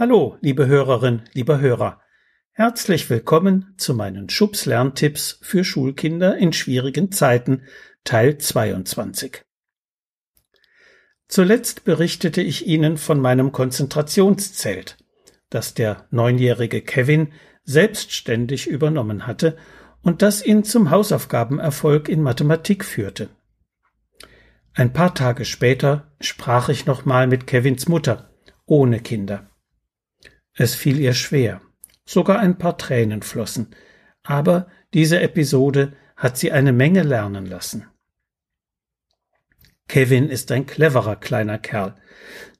Hallo, liebe Hörerin, lieber Hörer. Herzlich willkommen zu meinen Schubs Lerntipps für Schulkinder in schwierigen Zeiten, Teil 22. Zuletzt berichtete ich Ihnen von meinem Konzentrationszelt, das der neunjährige Kevin selbstständig übernommen hatte und das ihn zum Hausaufgabenerfolg in Mathematik führte. Ein paar Tage später sprach ich nochmal mit Kevins Mutter, ohne Kinder. Es fiel ihr schwer. Sogar ein paar Tränen flossen. Aber diese Episode hat sie eine Menge lernen lassen. Kevin ist ein cleverer kleiner Kerl.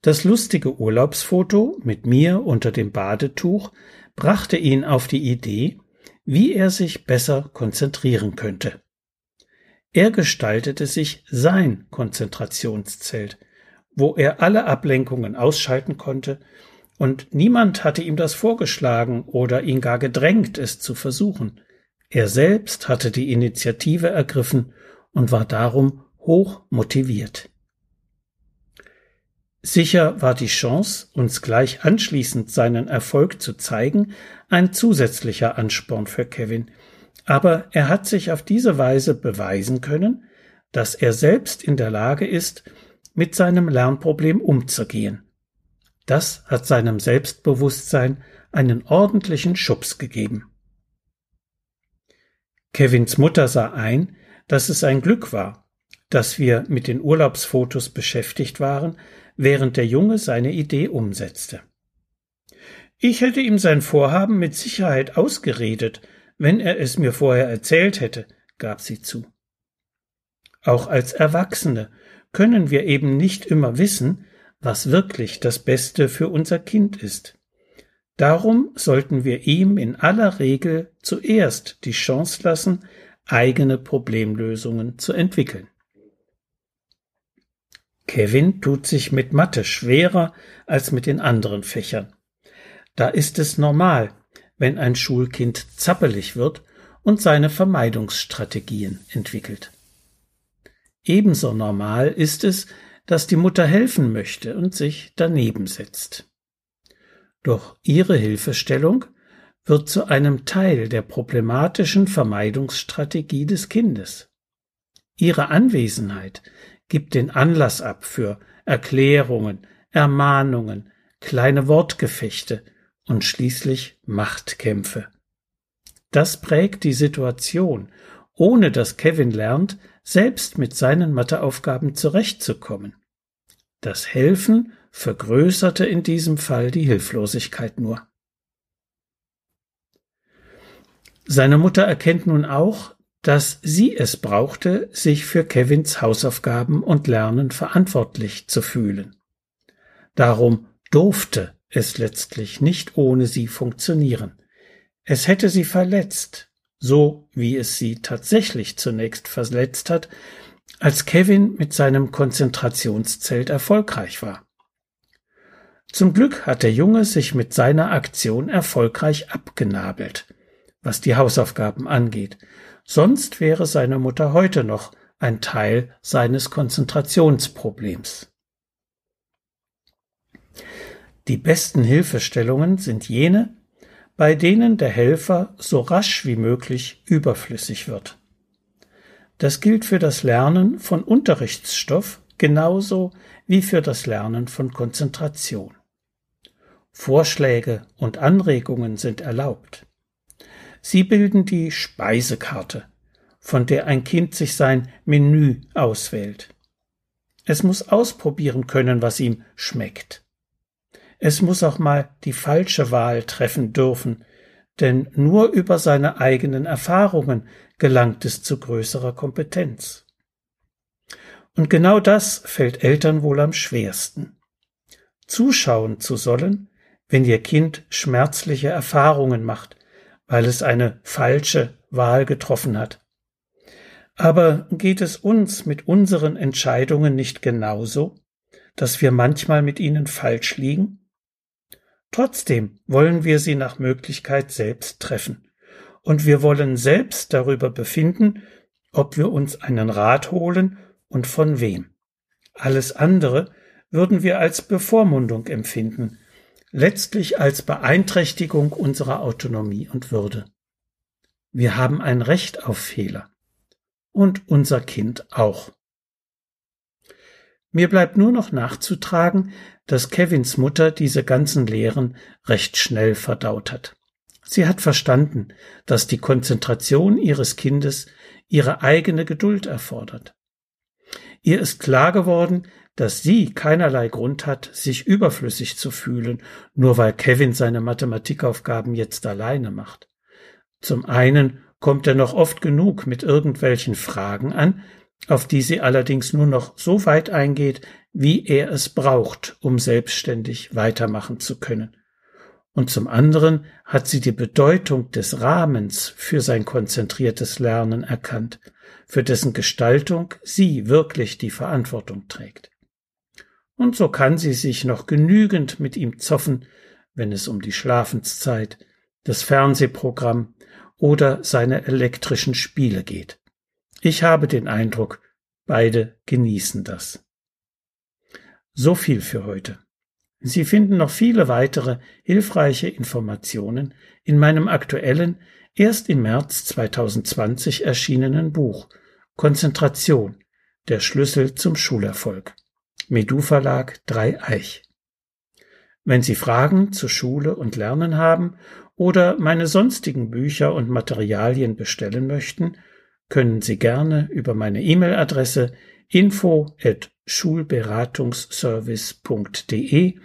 Das lustige Urlaubsfoto mit mir unter dem Badetuch brachte ihn auf die Idee, wie er sich besser konzentrieren könnte. Er gestaltete sich sein Konzentrationszelt, wo er alle Ablenkungen ausschalten konnte und niemand hatte ihm das vorgeschlagen oder ihn gar gedrängt, es zu versuchen. Er selbst hatte die Initiative ergriffen und war darum hoch motiviert. Sicher war die Chance, uns gleich anschließend seinen Erfolg zu zeigen, ein zusätzlicher Ansporn für Kevin, aber er hat sich auf diese Weise beweisen können, dass er selbst in der Lage ist, mit seinem Lernproblem umzugehen das hat seinem Selbstbewusstsein einen ordentlichen Schubs gegeben. Kevins Mutter sah ein, dass es ein Glück war, dass wir mit den Urlaubsfotos beschäftigt waren, während der Junge seine Idee umsetzte. Ich hätte ihm sein Vorhaben mit Sicherheit ausgeredet, wenn er es mir vorher erzählt hätte, gab sie zu. Auch als Erwachsene können wir eben nicht immer wissen, was wirklich das Beste für unser Kind ist. Darum sollten wir ihm in aller Regel zuerst die Chance lassen, eigene Problemlösungen zu entwickeln. Kevin tut sich mit Mathe schwerer als mit den anderen Fächern. Da ist es normal, wenn ein Schulkind zappelig wird und seine Vermeidungsstrategien entwickelt. Ebenso normal ist es, dass die Mutter helfen möchte und sich daneben setzt. Doch ihre Hilfestellung wird zu einem Teil der problematischen Vermeidungsstrategie des Kindes. Ihre Anwesenheit gibt den Anlass ab für Erklärungen, Ermahnungen, kleine Wortgefechte und schließlich Machtkämpfe. Das prägt die Situation, ohne dass Kevin lernt, selbst mit seinen Matheaufgaben zurechtzukommen. Das Helfen vergrößerte in diesem Fall die Hilflosigkeit nur. Seine Mutter erkennt nun auch, dass sie es brauchte, sich für Kevins Hausaufgaben und Lernen verantwortlich zu fühlen. Darum durfte es letztlich nicht ohne sie funktionieren. Es hätte sie verletzt, so wie es sie tatsächlich zunächst verletzt hat, als Kevin mit seinem Konzentrationszelt erfolgreich war. Zum Glück hat der Junge sich mit seiner Aktion erfolgreich abgenabelt, was die Hausaufgaben angeht, sonst wäre seine Mutter heute noch ein Teil seines Konzentrationsproblems. Die besten Hilfestellungen sind jene, bei denen der Helfer so rasch wie möglich überflüssig wird. Das gilt für das Lernen von Unterrichtsstoff genauso wie für das Lernen von Konzentration. Vorschläge und Anregungen sind erlaubt. Sie bilden die Speisekarte, von der ein Kind sich sein Menü auswählt. Es muss ausprobieren können, was ihm schmeckt. Es muss auch mal die falsche Wahl treffen dürfen, denn nur über seine eigenen Erfahrungen gelangt es zu größerer Kompetenz. Und genau das fällt Eltern wohl am schwersten. Zuschauen zu sollen, wenn ihr Kind schmerzliche Erfahrungen macht, weil es eine falsche Wahl getroffen hat. Aber geht es uns mit unseren Entscheidungen nicht genauso, dass wir manchmal mit ihnen falsch liegen? Trotzdem wollen wir sie nach Möglichkeit selbst treffen und wir wollen selbst darüber befinden, ob wir uns einen Rat holen und von wem. Alles andere würden wir als Bevormundung empfinden, letztlich als Beeinträchtigung unserer Autonomie und Würde. Wir haben ein Recht auf Fehler. Und unser Kind auch. Mir bleibt nur noch nachzutragen, dass Kevins Mutter diese ganzen Lehren recht schnell verdaut hat. Sie hat verstanden, dass die Konzentration ihres Kindes ihre eigene Geduld erfordert. Ihr ist klar geworden, dass sie keinerlei Grund hat, sich überflüssig zu fühlen, nur weil Kevin seine Mathematikaufgaben jetzt alleine macht. Zum einen kommt er noch oft genug mit irgendwelchen Fragen an, auf die sie allerdings nur noch so weit eingeht, wie er es braucht, um selbstständig weitermachen zu können. Und zum anderen hat sie die Bedeutung des Rahmens für sein konzentriertes Lernen erkannt, für dessen Gestaltung sie wirklich die Verantwortung trägt. Und so kann sie sich noch genügend mit ihm zoffen, wenn es um die Schlafenszeit, das Fernsehprogramm oder seine elektrischen Spiele geht. Ich habe den Eindruck, beide genießen das. So viel für heute. Sie finden noch viele weitere hilfreiche Informationen in meinem aktuellen, erst im März 2020 erschienenen Buch Konzentration, der Schlüssel zum Schulerfolg. Medu Verlag Dreieich. Wenn Sie Fragen zu Schule und Lernen haben oder meine sonstigen Bücher und Materialien bestellen möchten, können Sie gerne über meine E-Mail-Adresse info at schulberatungsservice.de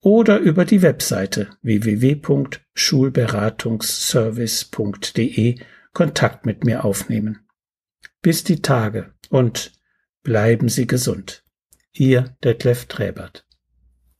oder über die Webseite www.schulberatungsservice.de Kontakt mit mir aufnehmen. Bis die Tage und bleiben Sie gesund. Ihr Detlef Träbert.